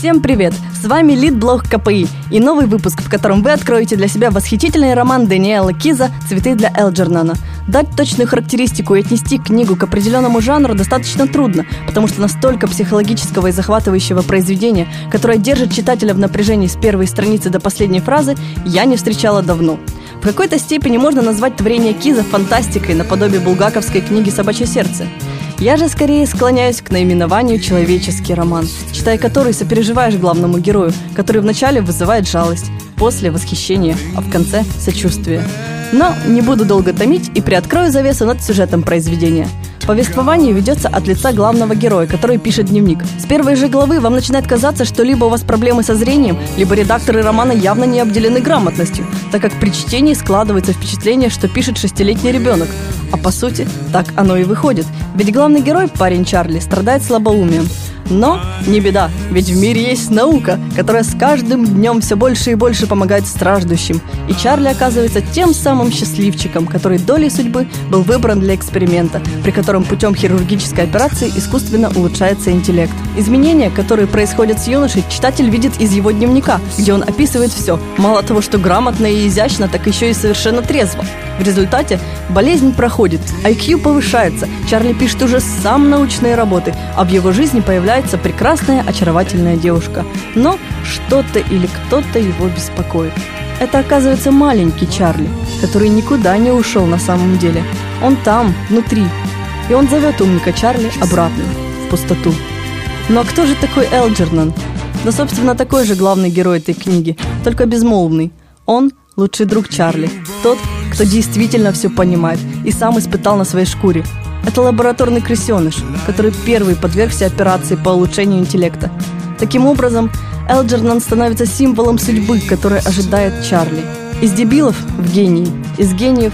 Всем привет! С вами Лидблог КПИ и новый выпуск, в котором вы откроете для себя восхитительный роман Даниэла Киза «Цветы для Элджернана». Дать точную характеристику и отнести книгу к определенному жанру достаточно трудно, потому что настолько психологического и захватывающего произведения, которое держит читателя в напряжении с первой страницы до последней фразы, я не встречала давно. В какой-то степени можно назвать творение Киза фантастикой наподобие булгаковской книги «Собачье сердце». Я же скорее склоняюсь к наименованию «человеческий роман», читая который сопереживаешь главному герою, который вначале вызывает жалость, после – восхищение, а в конце – сочувствие. Но не буду долго томить и приоткрою завесу над сюжетом произведения. Повествование ведется от лица главного героя, который пишет дневник. С первой же главы вам начинает казаться, что либо у вас проблемы со зрением, либо редакторы романа явно не обделены грамотностью, так как при чтении складывается впечатление, что пишет шестилетний ребенок. А по сути, так оно и выходит. Ведь главный герой, парень Чарли, страдает слабоумием. Но не беда, ведь в мире есть наука, которая с каждым днем все больше и больше помогает страждущим. И Чарли оказывается тем самым счастливчиком, который долей судьбы был выбран для эксперимента, при котором путем хирургической операции искусственно улучшается интеллект. Изменения, которые происходят с юношей, читатель видит из его дневника, где он описывает все. Мало того, что грамотно и изящно, так еще и совершенно трезво. В результате болезнь проходит, IQ повышается, Чарли пишет уже сам научные работы, а в его жизни появляется прекрасная, очаровательная девушка. Но что-то или кто-то его беспокоит. Это оказывается маленький Чарли, который никуда не ушел на самом деле. Он там, внутри. И он зовет умника Чарли обратно, в пустоту. Ну а кто же такой Элджернан? Да, собственно, такой же главный герой этой книги, только безмолвный. Он – лучший друг Чарли, тот, кто действительно все понимает и сам испытал на своей шкуре. Это лабораторный крысеныш, который первый подвергся операции по улучшению интеллекта. Таким образом, Элджернан становится символом судьбы, которая ожидает Чарли. Из дебилов в гении, из гениев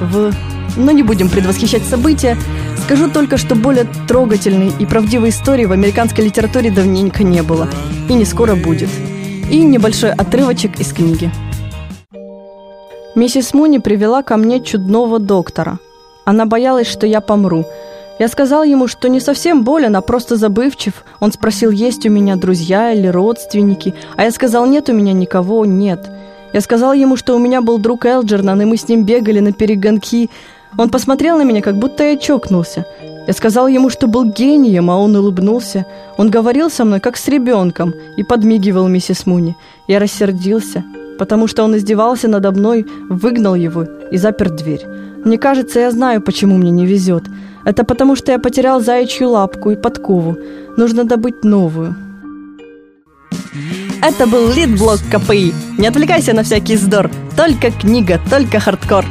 в... Но не будем предвосхищать события, скажу только, что более трогательной и правдивой истории в американской литературе давненько не было. И не скоро будет. И небольшой отрывочек из книги. Миссис Муни привела ко мне чудного доктора. Она боялась, что я помру. Я сказал ему, что не совсем болен, а просто забывчив. Он спросил, есть у меня друзья или родственники. А я сказал, нет у меня никого, нет. Я сказал ему, что у меня был друг Элджернан, и мы с ним бегали на перегонки. Он посмотрел на меня, как будто я чокнулся. Я сказал ему, что был гением, а он улыбнулся. Он говорил со мной, как с ребенком, и подмигивал миссис Муни. Я рассердился потому что он издевался надо мной, выгнал его и запер дверь. Мне кажется, я знаю, почему мне не везет. Это потому, что я потерял заячью лапку и подкову. Нужно добыть новую. Это был Лидблог КПИ. Не отвлекайся на всякий вздор. Только книга, только хардкор.